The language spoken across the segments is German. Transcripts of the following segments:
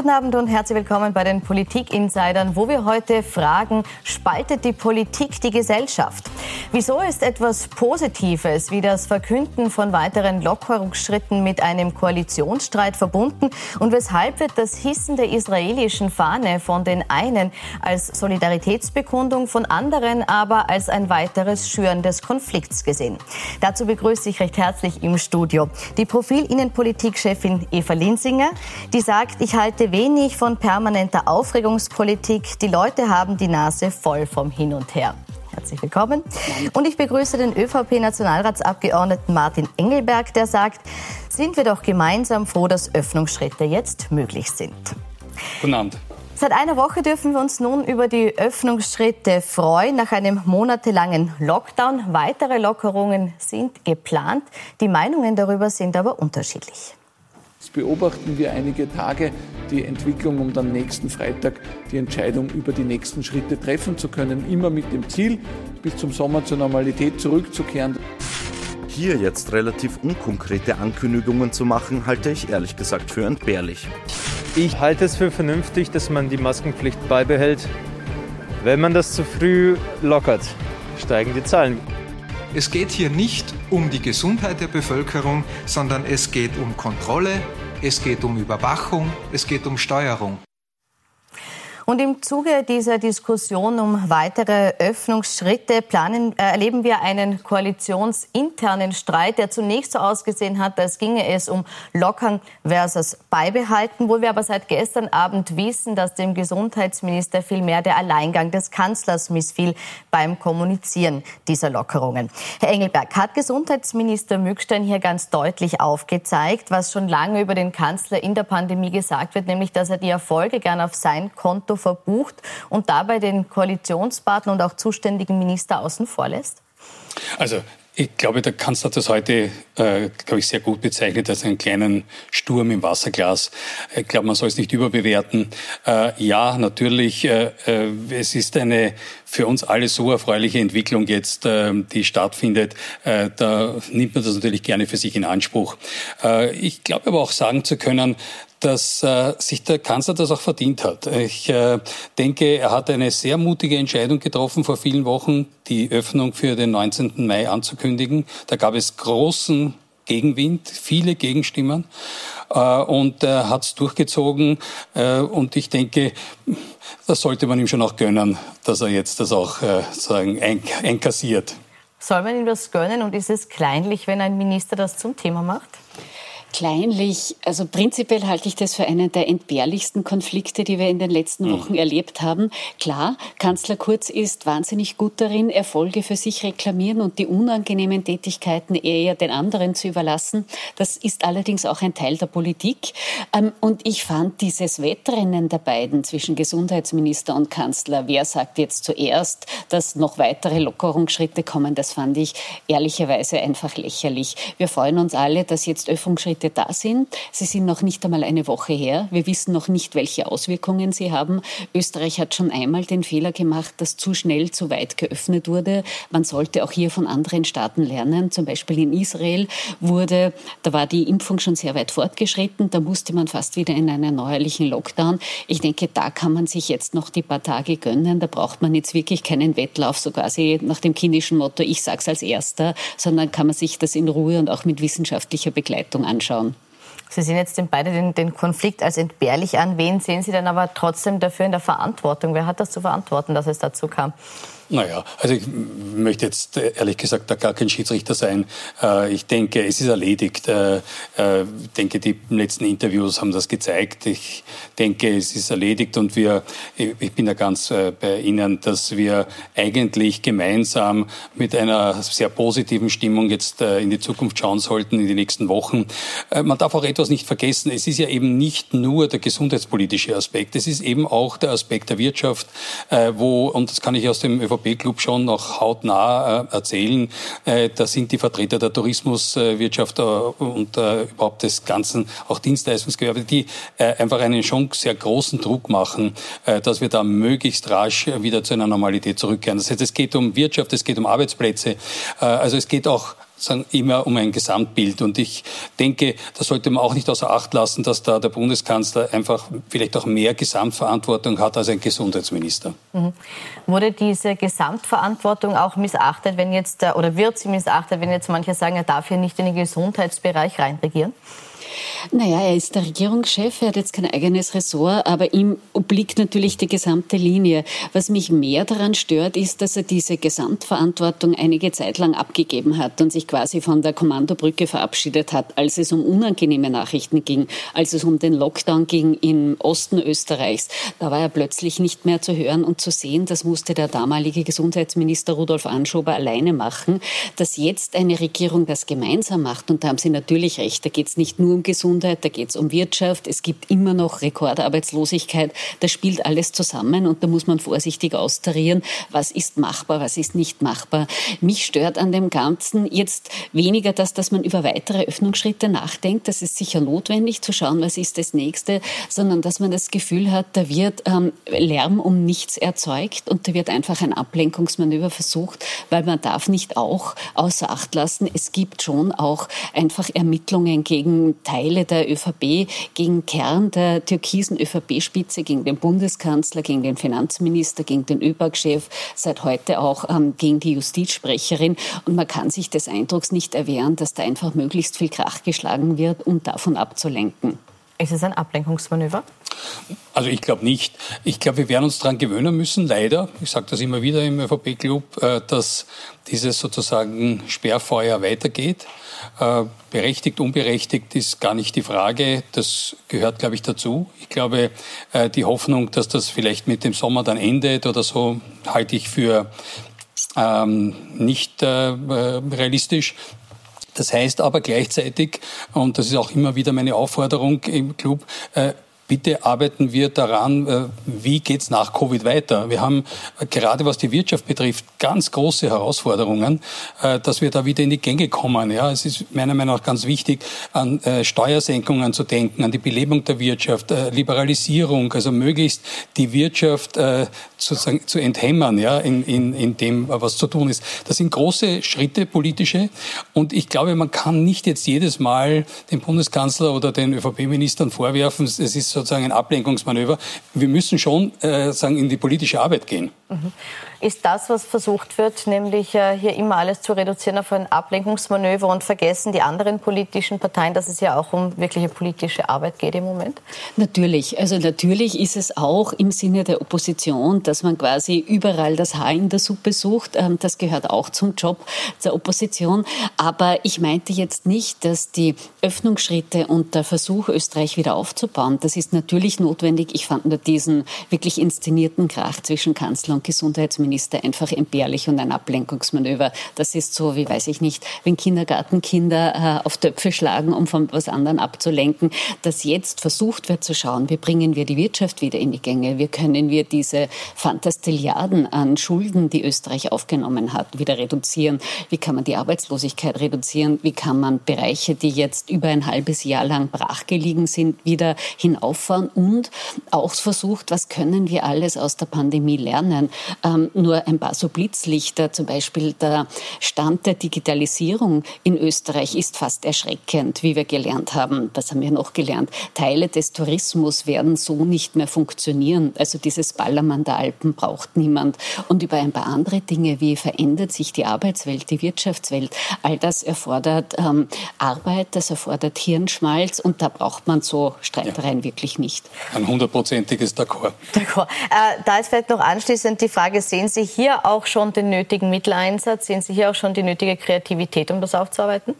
Guten Abend und herzlich willkommen bei den Politik-Insidern, wo wir heute fragen, spaltet die Politik die Gesellschaft? Wieso ist etwas Positives wie das Verkünden von weiteren Lockerungsschritten mit einem Koalitionsstreit verbunden? Und weshalb wird das Hissen der israelischen Fahne von den einen als Solidaritätsbekundung, von anderen aber als ein weiteres Schüren des Konflikts gesehen? Dazu begrüße ich recht herzlich im Studio die Profil-Innenpolitik-Chefin Eva Linsinger, die sagt, ich halte wenig von permanenter Aufregungspolitik. Die Leute haben die Nase voll vom Hin und Her. Herzlich willkommen. Und ich begrüße den ÖVP-Nationalratsabgeordneten Martin Engelberg, der sagt, sind wir doch gemeinsam froh, dass Öffnungsschritte jetzt möglich sind. Guten Abend. Seit einer Woche dürfen wir uns nun über die Öffnungsschritte freuen. Nach einem monatelangen Lockdown. Weitere Lockerungen sind geplant. Die Meinungen darüber sind aber unterschiedlich. Jetzt beobachten wir einige Tage die Entwicklung, um dann nächsten Freitag die Entscheidung über die nächsten Schritte treffen zu können, immer mit dem Ziel, bis zum Sommer zur Normalität zurückzukehren. Hier jetzt relativ unkonkrete Ankündigungen zu machen, halte ich ehrlich gesagt für entbehrlich. Ich halte es für vernünftig, dass man die Maskenpflicht beibehält. Wenn man das zu früh lockert, steigen die Zahlen. Es geht hier nicht um die Gesundheit der Bevölkerung, sondern es geht um Kontrolle, es geht um Überwachung, es geht um Steuerung. Und im Zuge dieser Diskussion um weitere Öffnungsschritte planen, äh, erleben wir einen koalitionsinternen Streit, der zunächst so ausgesehen hat, als ginge es um Lockern versus Beibehalten, wo wir aber seit gestern Abend wissen, dass dem Gesundheitsminister vielmehr der Alleingang des Kanzlers missfiel beim Kommunizieren dieser Lockerungen. Herr Engelberg, hat Gesundheitsminister Mückstein hier ganz deutlich aufgezeigt, was schon lange über den Kanzler in der Pandemie gesagt wird, nämlich dass er die Erfolge gern auf sein Konto verbucht und dabei den Koalitionspartner und auch zuständigen Minister außen vor lässt? Also ich glaube, der Kanzler hat das heute, äh, glaube ich, sehr gut bezeichnet als einen kleinen Sturm im Wasserglas. Ich glaube, man soll es nicht überbewerten. Äh, ja, natürlich, äh, äh, es ist eine für uns alle so erfreuliche Entwicklung jetzt, äh, die stattfindet. Äh, da nimmt man das natürlich gerne für sich in Anspruch. Äh, ich glaube aber auch sagen zu können, dass äh, sich der Kanzler das auch verdient hat. Ich äh, denke, er hat eine sehr mutige Entscheidung getroffen vor vielen Wochen, die Öffnung für den 19. Mai anzukündigen. Da gab es großen Gegenwind, viele Gegenstimmen äh, und er hat es durchgezogen. Äh, und ich denke, das sollte man ihm schon auch gönnen, dass er jetzt das auch äh, sagen einkassiert. Soll man ihm das gönnen und ist es kleinlich, wenn ein Minister das zum Thema macht? Kleinlich, also prinzipiell halte ich das für einen der entbehrlichsten Konflikte, die wir in den letzten hm. Wochen mhm. erlebt haben. Klar, Kanzler Kurz ist wahnsinnig gut darin, Erfolge für sich reklamieren und die unangenehmen Tätigkeiten eher den anderen zu überlassen. Das ist allerdings auch ein Teil der Politik. Ähm, und ich fand dieses Wettrennen der beiden zwischen Gesundheitsminister und Kanzler, wer sagt jetzt zuerst, dass noch weitere Lockerungsschritte kommen, das fand ich ehrlicherweise einfach lächerlich. Wir freuen uns alle, dass jetzt Öffnungsschritte Schritte da sind. Sie sind noch nicht einmal eine Woche her. Wir wissen noch nicht, welche Auswirkungen sie haben. Österreich hat schon einmal den Fehler gemacht, dass zu schnell zu weit geöffnet wurde. Man sollte auch hier von anderen Staaten lernen. Zum Beispiel in Israel wurde, da war die Impfung schon sehr weit fortgeschritten. Da musste man fast wieder in einen neuerlichen Lockdown. Ich denke, da kann man sich jetzt noch die paar Tage gönnen. Da braucht man jetzt wirklich keinen Wettlauf, so quasi nach dem kindischen Motto, ich sag's als Erster, sondern kann man sich das in Ruhe und auch mit wissenschaftlicher Begleitung anschauen anschauen. Sie sehen jetzt beide den, den, Konflikt als entbehrlich an. Wen sehen Sie denn aber trotzdem dafür in der Verantwortung? Wer hat das zu verantworten, dass es dazu kam? Naja, also ich möchte jetzt äh, ehrlich gesagt da gar kein Schiedsrichter sein. Äh, ich denke, es ist erledigt. Äh, ich denke, die letzten Interviews haben das gezeigt. Ich denke, es ist erledigt und wir, ich bin da ganz bei Ihnen, dass wir eigentlich gemeinsam mit einer sehr positiven Stimmung jetzt in die Zukunft schauen sollten, in die nächsten Wochen. Man darf auch etwas nicht vergessen. Es ist ja eben nicht nur der gesundheitspolitische Aspekt. Es ist eben auch der Aspekt der Wirtschaft, wo, und das kann ich aus dem ÖVP ÖVP-Club schon noch hautnah äh, erzählen. Äh, da sind die Vertreter der Tourismuswirtschaft äh, und überhaupt des ganzen, auch Dienstleistungsgewerbe, die einfach einen schon sehr großen Druck machen, dass wir da möglichst rasch wieder zu einer Normalität zurückkehren. Das heißt, es geht um Wirtschaft, es geht um Arbeitsplätze. Also es geht auch sagen, immer um ein Gesamtbild. Und ich denke, da sollte man auch nicht außer Acht lassen, dass da der Bundeskanzler einfach vielleicht auch mehr Gesamtverantwortung hat als ein Gesundheitsminister. Mhm. Wurde diese Gesamtverantwortung auch missachtet, wenn jetzt, äh, oder wird sie missachtet, wenn jetzt manche sagen, er darf hier nicht in den Gesundheitsbereich reinregieren? Naja, er ist der Regierungschef, er hat jetzt kein eigenes Ressort, aber ihm obliegt natürlich die gesamte Linie. Was mich mehr daran stört, ist, dass er diese Gesamtverantwortung einige Zeit lang abgegeben hat und sich quasi von der Kommandobrücke verabschiedet hat, als es um unangenehme Nachrichten ging, als es um den Lockdown ging im Osten Österreichs. Da war er plötzlich nicht mehr zu hören und zu sehen. Das musste der damalige Gesundheitsminister Rudolf Anschober alleine machen. Dass jetzt eine Regierung das gemeinsam macht, und da haben Sie natürlich recht, da geht es nicht nur um Gesundheit, da geht es um Wirtschaft, es gibt immer noch Rekordarbeitslosigkeit. Das spielt alles zusammen und da muss man vorsichtig austarieren, was ist machbar, was ist nicht machbar. Mich stört an dem Ganzen jetzt weniger das, dass man über weitere Öffnungsschritte nachdenkt. Das ist sicher notwendig zu schauen, was ist das nächste, sondern dass man das Gefühl hat, da wird ähm, Lärm um nichts erzeugt und da wird einfach ein Ablenkungsmanöver versucht, weil man darf nicht auch außer Acht lassen, es gibt schon auch einfach Ermittlungen gegen Teile der ÖVP gegen Kern der türkisen ÖVP-Spitze, gegen den Bundeskanzler, gegen den Finanzminister, gegen den ÖBAG-Chef, seit heute auch ähm, gegen die Justizsprecherin. Und man kann sich des Eindrucks nicht erwehren, dass da einfach möglichst viel Krach geschlagen wird, um davon abzulenken. Ist es ein Ablenkungsmanöver? Also ich glaube nicht. Ich glaube, wir werden uns daran gewöhnen müssen, leider, ich sage das immer wieder im ÖVP-Club, äh, dass dieses sozusagen Sperrfeuer weitergeht. Äh, berechtigt, unberechtigt ist gar nicht die Frage. Das gehört, glaube ich, dazu. Ich glaube, äh, die Hoffnung, dass das vielleicht mit dem Sommer dann endet oder so, halte ich für ähm, nicht realistisch. Das heißt aber gleichzeitig, und das ist auch immer wieder meine Aufforderung im Club, äh, bitte arbeiten wir daran, äh, wie geht es nach Covid weiter. Wir haben äh, gerade was die Wirtschaft betrifft ganz große Herausforderungen, äh, dass wir da wieder in die Gänge kommen. Ja, es ist meiner Meinung nach ganz wichtig, an Steuersenkungen zu denken, an die Belebung der Wirtschaft, Liberalisierung, also möglichst die Wirtschaft zu enthämmern, ja, in, in, in dem, was zu tun ist. Das sind große Schritte politische und ich glaube, man kann nicht jetzt jedes Mal dem Bundeskanzler oder den ÖVP-Ministern vorwerfen, es ist so sozusagen ein Ablenkungsmanöver. Wir müssen schon äh, sagen, in die politische Arbeit gehen. Mhm. Ist das, was versucht wird, nämlich äh, hier immer alles zu reduzieren auf ein Ablenkungsmanöver und vergessen die anderen politischen Parteien, dass es ja auch um wirkliche politische Arbeit geht im Moment? Natürlich. Also natürlich ist es auch im Sinne der Opposition, dass man quasi überall das Haar in der Suppe sucht. Ähm, das gehört auch zum Job der Opposition. Aber ich meinte jetzt nicht, dass die Öffnungsschritte und der Versuch, Österreich wieder aufzubauen, das ist natürlich notwendig. Ich fand nur diesen wirklich inszenierten Krach zwischen Kanzler und Gesundheitsminister einfach entbehrlich und ein Ablenkungsmanöver. Das ist so, wie weiß ich nicht, wenn Kindergartenkinder äh, auf Töpfe schlagen, um von was anderem abzulenken, dass jetzt versucht wird zu schauen, wie bringen wir die Wirtschaft wieder in die Gänge, wie können wir diese Fantastilliarden an Schulden, die Österreich aufgenommen hat, wieder reduzieren, wie kann man die Arbeitslosigkeit reduzieren, wie kann man Bereiche, die jetzt über ein halbes Jahr lang brachgelegen sind, wieder hinauffahren und auch versucht, was können wir alles aus der Pandemie lernen. Ähm, nur ein paar so Blitzlichter, zum Beispiel der Stand der Digitalisierung in Österreich ist fast erschreckend, wie wir gelernt haben. Was haben wir noch gelernt? Teile des Tourismus werden so nicht mehr funktionieren. Also dieses Ballermann der Alpen braucht niemand. Und über ein paar andere Dinge, wie verändert sich die Arbeitswelt, die Wirtschaftswelt, all das erfordert ähm, Arbeit, das erfordert Hirnschmalz und da braucht man so Streitereien ja. wirklich nicht. Ein hundertprozentiges D'accord. D'accord. Äh, da ist vielleicht noch anschließend die Frage, sehen Sie hier auch schon den nötigen Mitteleinsatz? Sehen Sie hier auch schon die nötige Kreativität, um das aufzuarbeiten?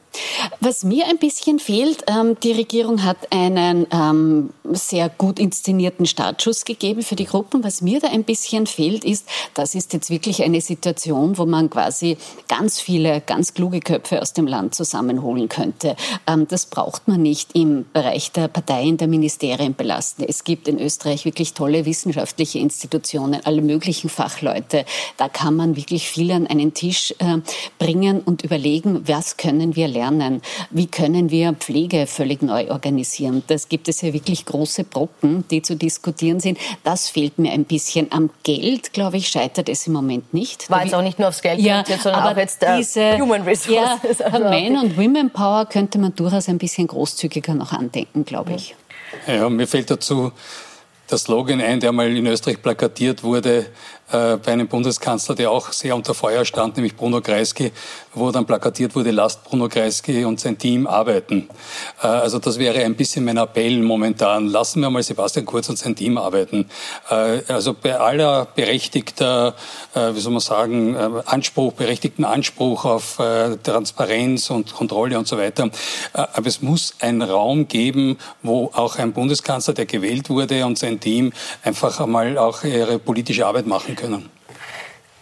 Was mir ein bisschen fehlt, ähm, die Regierung hat einen ähm, sehr gut inszenierten Startschuss gegeben für die Gruppen. Was mir da ein bisschen fehlt, ist, das ist jetzt wirklich eine Situation, wo man quasi ganz viele, ganz kluge Köpfe aus dem Land zusammenholen könnte. Ähm, das braucht man nicht im Bereich der Parteien, der Ministerien belasten. Es gibt in Österreich wirklich tolle wissenschaftliche Institutionen, alle möglichen Fachleute. Da kann man wirklich viel an einen Tisch äh, bringen und überlegen, was können wir lernen? Wie können wir Pflege völlig neu organisieren? Das gibt es ja wirklich große Brocken, die zu diskutieren sind. Das fehlt mir ein bisschen. Am Geld, glaube ich, scheitert es im Moment nicht. War jetzt auch nicht nur aufs Geld ja, sondern auch jetzt äh, diese, Human Resources. Ja, also Man- und Women Power könnte man durchaus ein bisschen großzügiger noch andenken, glaube ich. Ja, mir fällt dazu der Slogan ein, der mal in Österreich plakatiert wurde, äh, bei einem Bundeskanzler, der auch sehr unter Feuer stand, nämlich Bruno Kreisky, wo dann plakatiert wurde, lasst Bruno Kreisky und sein Team arbeiten. Äh, also das wäre ein bisschen mein Appell momentan. Lassen wir mal Sebastian Kurz und sein Team arbeiten. Äh, also bei aller berechtigter, äh, wie soll man sagen, äh, Anspruch, berechtigten Anspruch auf Transparenz und Kontrolle und so weiter. aber es muss einen Raum geben, wo auch ein Bundeskanzler, der gewählt wurde und sein Team einfach einmal auch ihre politische Arbeit machen können.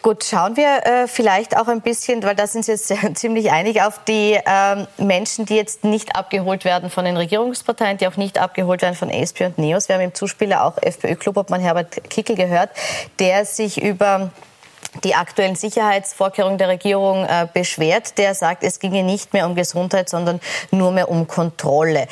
Gut, schauen wir äh, vielleicht auch ein bisschen, weil da sind Sie jetzt ziemlich einig, auf die ähm, Menschen, die jetzt nicht abgeholt werden von den Regierungsparteien, die auch nicht abgeholt werden von SP und NEOS. Wir haben im Zuspieler auch FPÖ-Klubobmann Herbert Kickel gehört, der sich über die aktuellen Sicherheitsvorkehrungen der Regierung äh, beschwert. Der sagt, es ginge nicht mehr um Gesundheit, sondern nur mehr um Kontrolle.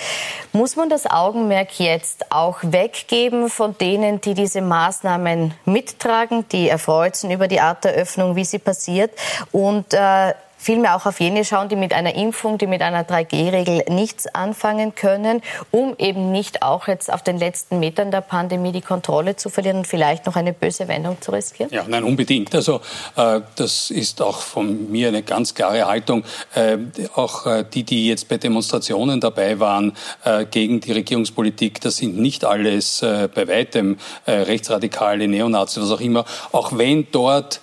Muss man das Augenmerk jetzt auch weggeben von denen, die diese Maßnahmen mittragen, die erfreut sind über die Art der Öffnung, wie sie passiert und äh, vielmehr auch auf jene schauen, die mit einer Impfung, die mit einer 3G-Regel nichts anfangen können, um eben nicht auch jetzt auf den letzten Metern der Pandemie die Kontrolle zu verlieren und vielleicht noch eine böse Wendung zu riskieren? Ja, nein, unbedingt. Also äh, das ist auch von mir eine ganz klare Haltung. Äh, auch äh, die, die jetzt bei Demonstrationen dabei waren äh, gegen die Regierungspolitik, das sind nicht alles äh, bei weitem äh, rechtsradikale Neonazis, was auch immer. Auch wenn dort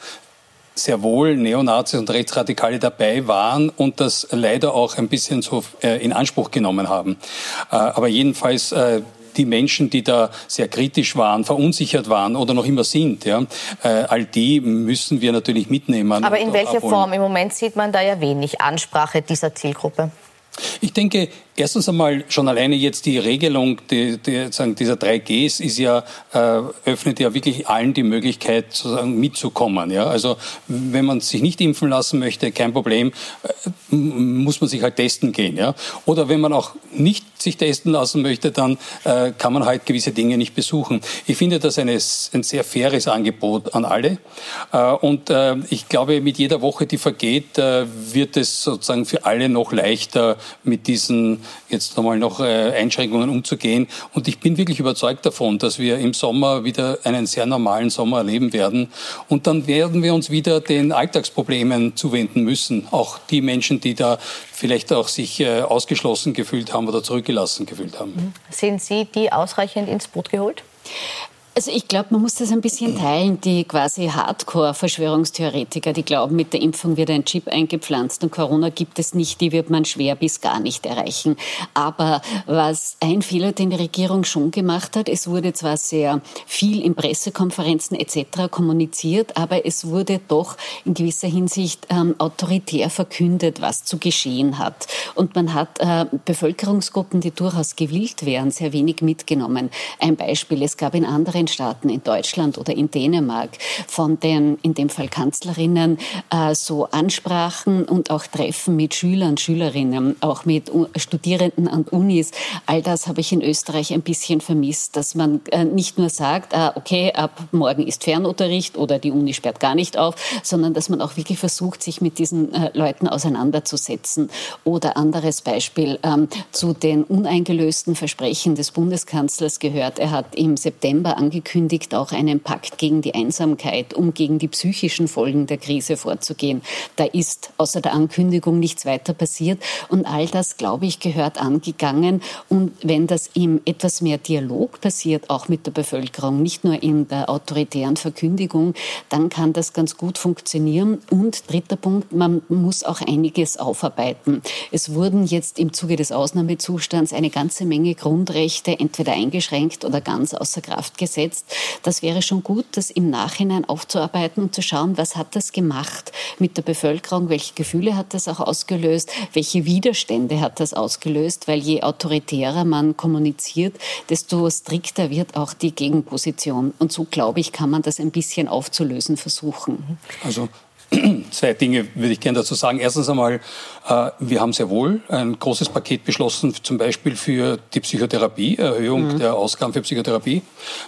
sehr wohl Neonazis und Rechtsradikale dabei waren und das leider auch ein bisschen so äh, in Anspruch genommen haben. Äh, aber jedenfalls äh, die Menschen, die da sehr kritisch waren, verunsichert waren oder noch immer sind, ja, all die müssen wir natürlich mitnehmen. Aber in welcher abholen. Form? Im Moment sieht man da ja wenig Ansprache dieser Zielgruppe. Ich denke, erstens einmal schon alleine jetzt die Regelung die, die, sagen, dieser 3Gs ist ja, äh, öffnet ja wirklich allen die Möglichkeit, sozusagen mitzukommen. Ja? Also wenn man sich nicht impfen lassen möchte, kein Problem, äh, muss man sich halt testen gehen. Ja? Oder wenn man auch nicht sich testen lassen möchte, dann äh, kann man halt gewisse Dinge nicht besuchen. Ich finde das eine, ein sehr faires Angebot an alle. Äh, und äh, ich glaube, mit jeder Woche, die vergeht, äh, wird es sozusagen für alle noch leichter, mit diesen jetzt nochmal noch äh, Einschränkungen umzugehen. Und ich bin wirklich überzeugt davon, dass wir im Sommer wieder einen sehr normalen Sommer erleben werden. Und dann werden wir uns wieder den Alltagsproblemen zuwenden müssen. Auch die Menschen, die da vielleicht auch sich äh, ausgeschlossen gefühlt haben oder zurückgelassen gefühlt haben. Mhm. Sind Sie die ausreichend ins Boot geholt? Also ich glaube, man muss das ein bisschen teilen. Die quasi Hardcore-Verschwörungstheoretiker, die glauben, mit der Impfung wird ein Chip eingepflanzt und Corona gibt es nicht, die wird man schwer bis gar nicht erreichen. Aber was ein Fehler, den die Regierung schon gemacht hat, es wurde zwar sehr viel in Pressekonferenzen etc. kommuniziert, aber es wurde doch in gewisser Hinsicht ähm, autoritär verkündet, was zu geschehen hat. Und man hat äh, Bevölkerungsgruppen, die durchaus gewillt wären, sehr wenig mitgenommen. Ein Beispiel, es gab in anderen anderen Staaten, in Deutschland oder in Dänemark, von den, in dem Fall Kanzlerinnen, äh, so Ansprachen und auch Treffen mit Schülern, Schülerinnen, auch mit Studierenden an Unis. All das habe ich in Österreich ein bisschen vermisst, dass man äh, nicht nur sagt, äh, okay, ab morgen ist Fernunterricht oder die Uni sperrt gar nicht auf, sondern dass man auch wirklich versucht, sich mit diesen äh, Leuten auseinanderzusetzen. Oder anderes Beispiel, ähm, zu den uneingelösten Versprechen des Bundeskanzlers gehört, er hat im September angekündigt, angekündigt, auch einen Pakt gegen die Einsamkeit, um gegen die psychischen Folgen der Krise vorzugehen. Da ist außer der Ankündigung nichts weiter passiert. Und all das, glaube ich, gehört angegangen. Und wenn das im etwas mehr Dialog passiert, auch mit der Bevölkerung, nicht nur in der autoritären Verkündigung, dann kann das ganz gut funktionieren. Und dritter Punkt, man muss auch einiges aufarbeiten. Es wurden jetzt im Zuge des Ausnahmezustands eine ganze Menge Grundrechte entweder eingeschränkt oder ganz außer Kraft gesetzt gesetzt. Das wäre schon gut, das im Nachhinein aufzuarbeiten und zu schauen, was hat das gemacht mit der Bevölkerung, welche Gefühle hat das auch ausgelöst, welche Widerstände hat das ausgelöst, weil je autoritärer man kommuniziert, desto strikter wird auch die Gegenposition. Und so, glaube ich, kann man das ein bisschen aufzulösen versuchen. Also Zwei Dinge würde ich gerne dazu sagen. Erstens einmal, äh, wir haben sehr wohl ein großes Paket beschlossen, zum Beispiel für die Psychotherapie, Erhöhung mhm. der Ausgaben für Psychotherapie.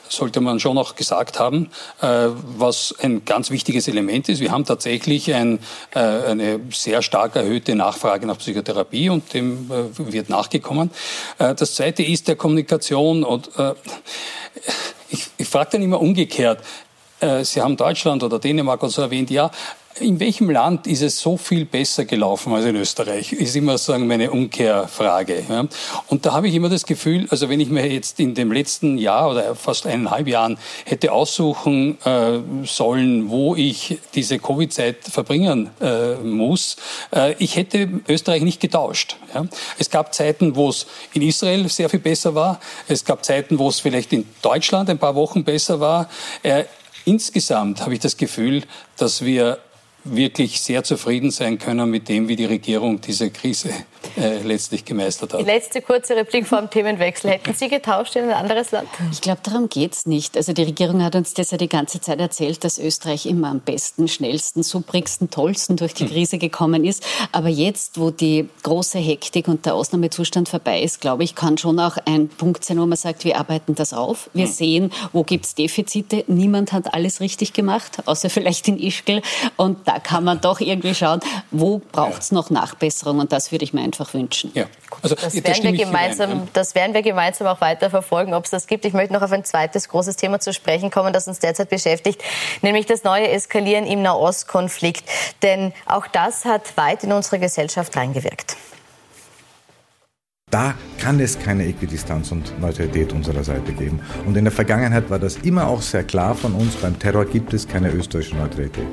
Das sollte man schon auch gesagt haben, äh, was ein ganz wichtiges Element ist. Wir haben tatsächlich ein, äh, eine sehr stark erhöhte Nachfrage nach Psychotherapie und dem wird nachgekommen. Das Zweite ist der Kommunikation und ich, ich frage dann immer umgekehrt. Sie haben Deutschland oder Dänemark und so erwähnt, ja, in welchem Land ist es so viel besser gelaufen als in Österreich? Ist immer sagen meine Umkehrfrage. Und da habe ich immer das Gefühl, also wenn ich mir jetzt in dem letzten Jahr oder fast eineinhalb Jahren hätte aussuchen äh, sollen, wo ich diese Covid-Zeit verbringen äh, muss, äh, ich hätte Österreich nicht getauscht. Es gab Zeiten, wo es in Israel sehr viel besser war. Es gab Zeiten, wo es vielleicht in Deutschland ein paar Wochen besser war. Insgesamt habe ich das Gefühl, dass wir wirklich sehr zufrieden sein können mit dem, wie die Regierung diese Krise äh, letztlich gemeistert hat. Die letzte kurze Replik vor dem Themenwechsel. Hätten Sie getauscht in ein anderes Land? Ich glaube, darum geht es nicht. Also die Regierung hat uns das ja die ganze Zeit erzählt, dass Österreich immer am besten, schnellsten, suprigsten, tollsten durch die hm. Krise gekommen ist. Aber jetzt, wo die große Hektik und der Ausnahmezustand vorbei ist, glaube ich, kann schon auch ein Punkt sein, wo man sagt, wir arbeiten das auf. Wir hm. sehen, wo gibt es Defizite. Niemand hat alles richtig gemacht, außer vielleicht in Ischgl. Und da kann man doch irgendwie schauen, wo braucht es noch Nachbesserung. Und das würde ich mir einfach wünschen. Ja. Also, das, werden wir gemeinsam, das werden wir gemeinsam auch weiter verfolgen, ob es das gibt. Ich möchte noch auf ein zweites großes Thema zu sprechen kommen, das uns derzeit beschäftigt, nämlich das neue Eskalieren im Nahostkonflikt. Denn auch das hat weit in unsere Gesellschaft reingewirkt. Da kann es keine Äquidistanz und Neutralität unserer Seite geben. Und in der Vergangenheit war das immer auch sehr klar von uns. Beim Terror gibt es keine österreichische Neutralität.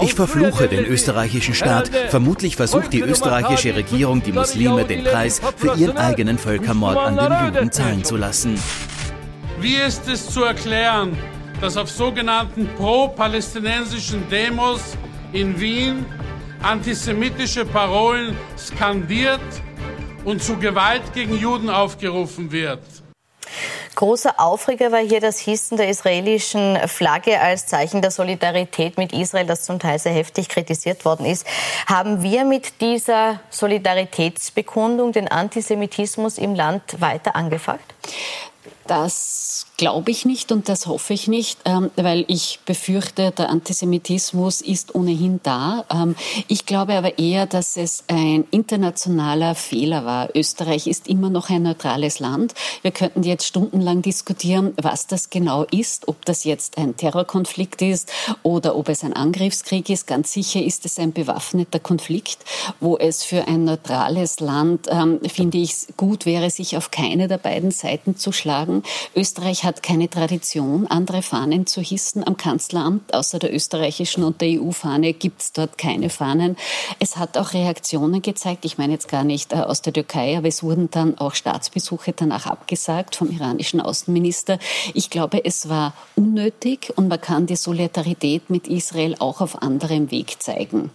Ich verfluche den österreichischen Staat. Vermutlich versucht die österreichische Regierung, die Muslime den Preis für ihren eigenen Völkermord an den Juden zahlen zu lassen. Wie ist es zu erklären, dass auf sogenannten pro-palästinensischen Demos in Wien antisemitische Parolen skandiert und zu Gewalt gegen Juden aufgerufen wird? Großer Aufreger war hier das Hissen der israelischen Flagge als Zeichen der Solidarität mit Israel, das zum Teil sehr heftig kritisiert worden ist. Haben wir mit dieser Solidaritätsbekundung den Antisemitismus im Land weiter angefangen? Das glaube ich nicht und das hoffe ich nicht, ähm, weil ich befürchte, der Antisemitismus ist ohnehin da. Ähm, ich glaube aber eher, dass es ein internationaler Fehler war. Österreich ist immer noch ein neutrales Land. Wir könnten jetzt stundenlang diskutieren, was das genau ist, ob das jetzt ein Terrorkonflikt ist oder ob es ein Angriffskrieg ist. Ganz sicher ist es ein bewaffneter Konflikt, wo es für ein neutrales Land, ähm, finde ich, gut wäre, sich auf keine der beiden Seiten zu schlagen. Österreich hat keine Tradition, andere Fahnen zu hissen am Kanzleramt. Außer der österreichischen und der EU-Fahne gibt es dort keine Fahnen. Es hat auch Reaktionen gezeigt. Ich meine jetzt gar nicht äh, aus der Türkei, aber es wurden dann auch Staatsbesuche danach abgesagt vom iranischen Außenminister. Ich glaube, es war unnötig und man kann die Solidarität mit Israel auch auf anderem Weg zeigen.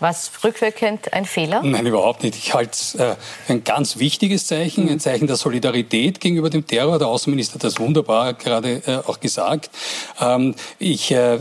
Was rückwirkend ein Fehler? Nein, überhaupt nicht. Ich halte es äh, für ein ganz wichtiges Zeichen, ein Zeichen der Solidarität gegenüber dem Terror. Der Außenminister hat das wunderbar gerade äh, auch gesagt. Ähm, ich äh,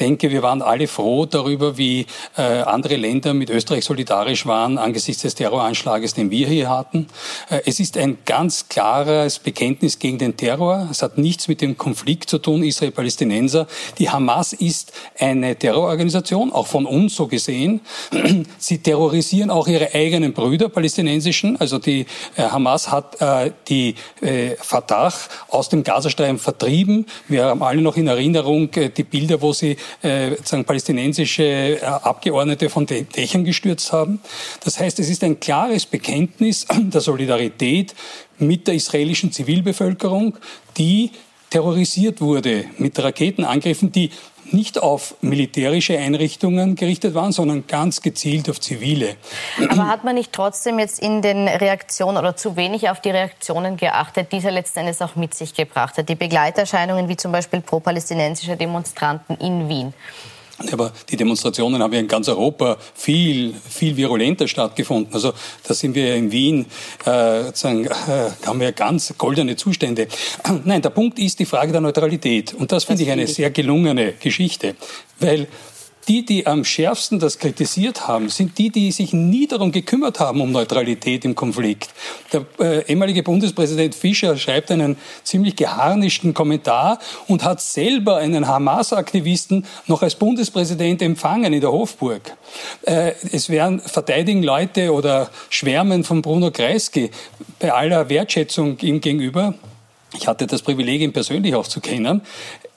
denke, wir waren alle froh darüber, wie äh, andere Länder mit Österreich solidarisch waren angesichts des Terroranschlages, den wir hier hatten. Äh, es ist ein ganz klares Bekenntnis gegen den Terror. Es hat nichts mit dem Konflikt zu tun, Israel-Palästinenser. Die Hamas ist eine Terrororganisation, auch von uns so gesehen. Sie terrorisieren auch ihre eigenen Brüder, palästinensischen. Also die äh, Hamas hat äh, die äh, Fatah aus dem Gazastreifen vertrieben. Wir haben alle noch in Erinnerung äh, die Bilder, wo sie äh, sagen, palästinensische äh, Abgeordnete von den Dächern gestürzt haben. Das heißt, es ist ein klares Bekenntnis der Solidarität mit der israelischen Zivilbevölkerung, die terrorisiert wurde mit Raketenangriffen, die nicht auf militärische Einrichtungen gerichtet waren, sondern ganz gezielt auf zivile. Aber hat man nicht trotzdem jetzt in den Reaktionen oder zu wenig auf die Reaktionen geachtet, die ja letzten Endes auch mit sich gebracht hat? Die Begleiterscheinungen wie zum Beispiel pro-palästinensische Demonstranten in Wien. Aber die Demonstrationen haben ja in ganz Europa viel, viel virulenter stattgefunden. Also da sind wir ja in Wien, äh, sagen, äh, haben wir ganz goldene Zustände. Nein, der Punkt ist die Frage der Neutralität. Und das finde ich eine sehr gelungene Geschichte. Weil die, die am schärfsten das kritisiert haben, sind die, die sich nie darum gekümmert haben, um Neutralität im Konflikt. Der äh, ehemalige Bundespräsident Fischer schreibt einen ziemlich geharnischten Kommentar und hat selber einen Hamas-Aktivisten noch als Bundespräsident empfangen in der Hofburg. Äh, es werden verteidigen Leute oder schwärmen von Bruno Kreisky bei aller Wertschätzung ihm gegenüber ich hatte das Privileg, ihn persönlich auch zu kennen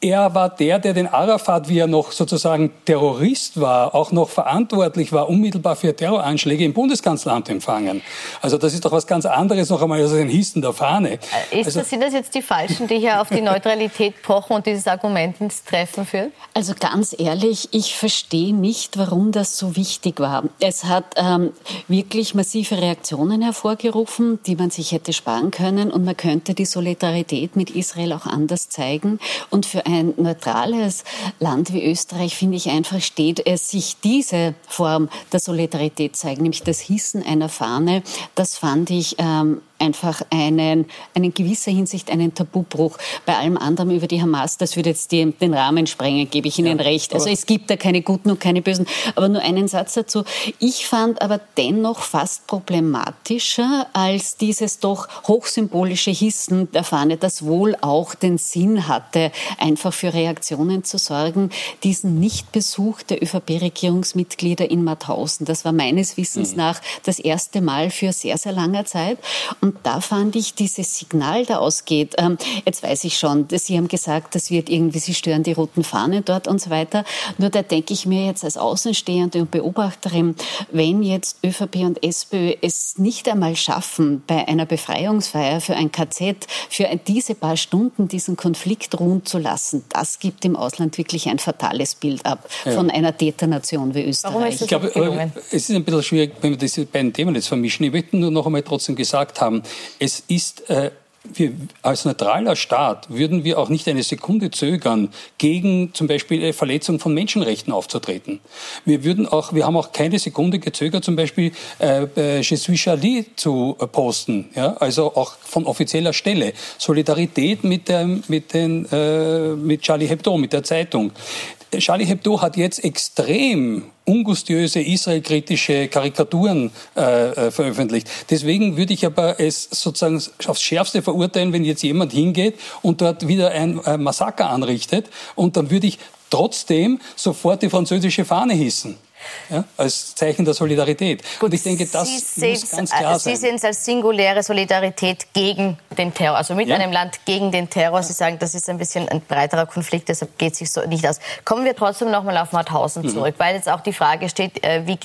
er war der, der den Arafat, wie er noch sozusagen Terrorist war, auch noch verantwortlich war, unmittelbar für Terroranschläge im Bundeskanzleramt empfangen. Also das ist doch was ganz anderes noch einmal als ein Hissen der Fahne. Äh, ist also, das, sind das jetzt die Falschen, die hier auf die Neutralität pochen und dieses Argument ins Treffen führen? Also ganz ehrlich, ich verstehe nicht, warum das so wichtig war. Es hat ähm, wirklich massive Reaktionen hervorgerufen, die man sich hätte sparen können und man könnte die Solidarität mit Israel auch anders zeigen und für ein neutrales Land wie Österreich, finde ich einfach, steht es sich diese Form der Solidarität zeigen, nämlich das Hissen einer Fahne. Das fand ich ähm, einfach einen, einen gewisser Hinsicht einen Tabubruch. Bei allem anderen über die Hamas, das würde jetzt die, den Rahmen sprengen, gebe ich Ihnen ja, recht. Also es gibt da keine Guten und keine Bösen. Aber nur einen Satz dazu. Ich fand aber dennoch fast problematischer als dieses doch hochsymbolische Hissen der Fahne, das wohl auch den Sinn hatte, einfach für Reaktionen zu sorgen, diesen Nichtbesuch der ÖVP-Regierungsmitglieder in Mauthausen. Das war meines Wissens mhm. nach das erste Mal für sehr, sehr langer Zeit. Und da fand ich dieses Signal, da ausgeht, ähm, jetzt weiß ich schon, Sie haben gesagt, das wird irgendwie, Sie stören die roten Fahnen dort und so weiter. Nur da denke ich mir jetzt als Außenstehende und Beobachterin, wenn jetzt ÖVP und SPÖ es nicht einmal schaffen, bei einer Befreiungsfeier für ein KZ, für diese paar Stunden diesen Konflikt ruhen zu lassen, das gibt im Ausland wirklich ein fatales Bild ab ja. von einer Täternation wie Österreich. Warum ist das ich glaube, es ist ein bisschen schwierig, wenn wir diese beiden Themen jetzt vermischen. Ich möchte nur noch einmal trotzdem gesagt haben, haben. Es ist äh, wir, als neutraler Staat würden wir auch nicht eine Sekunde zögern, gegen zum Beispiel Verletzung von Menschenrechten aufzutreten. Wir würden auch, wir haben auch keine Sekunde gezögert, zum Beispiel äh, Je suis Charlie zu äh, posten, ja, also auch von offizieller Stelle. Solidarität mit, der, mit, den, äh, mit Charlie Hebdo, mit der Zeitung. Charlie Hebdo hat jetzt extrem ungustiöse israelkritische Karikaturen äh, äh, veröffentlicht. Deswegen würde ich aber es sozusagen aufs Schärfste verurteilen, wenn jetzt jemand hingeht und dort wieder ein äh, Massaker anrichtet. Und dann würde ich trotzdem sofort die französische Fahne hissen ja, als Zeichen der Solidarität. Gut, und ich denke, das Sie muss ganz klar sein. Sie sehen es als singuläre Solidarität gegen den Terror, also mit ja. einem Land gegen den Terror. Sie sagen, das ist ein bisschen ein breiterer Konflikt, deshalb geht es sich so nicht aus. Kommen wir trotzdem noch mal auf Mauthausen mhm. zurück, weil jetzt auch die Frage steht, äh, wie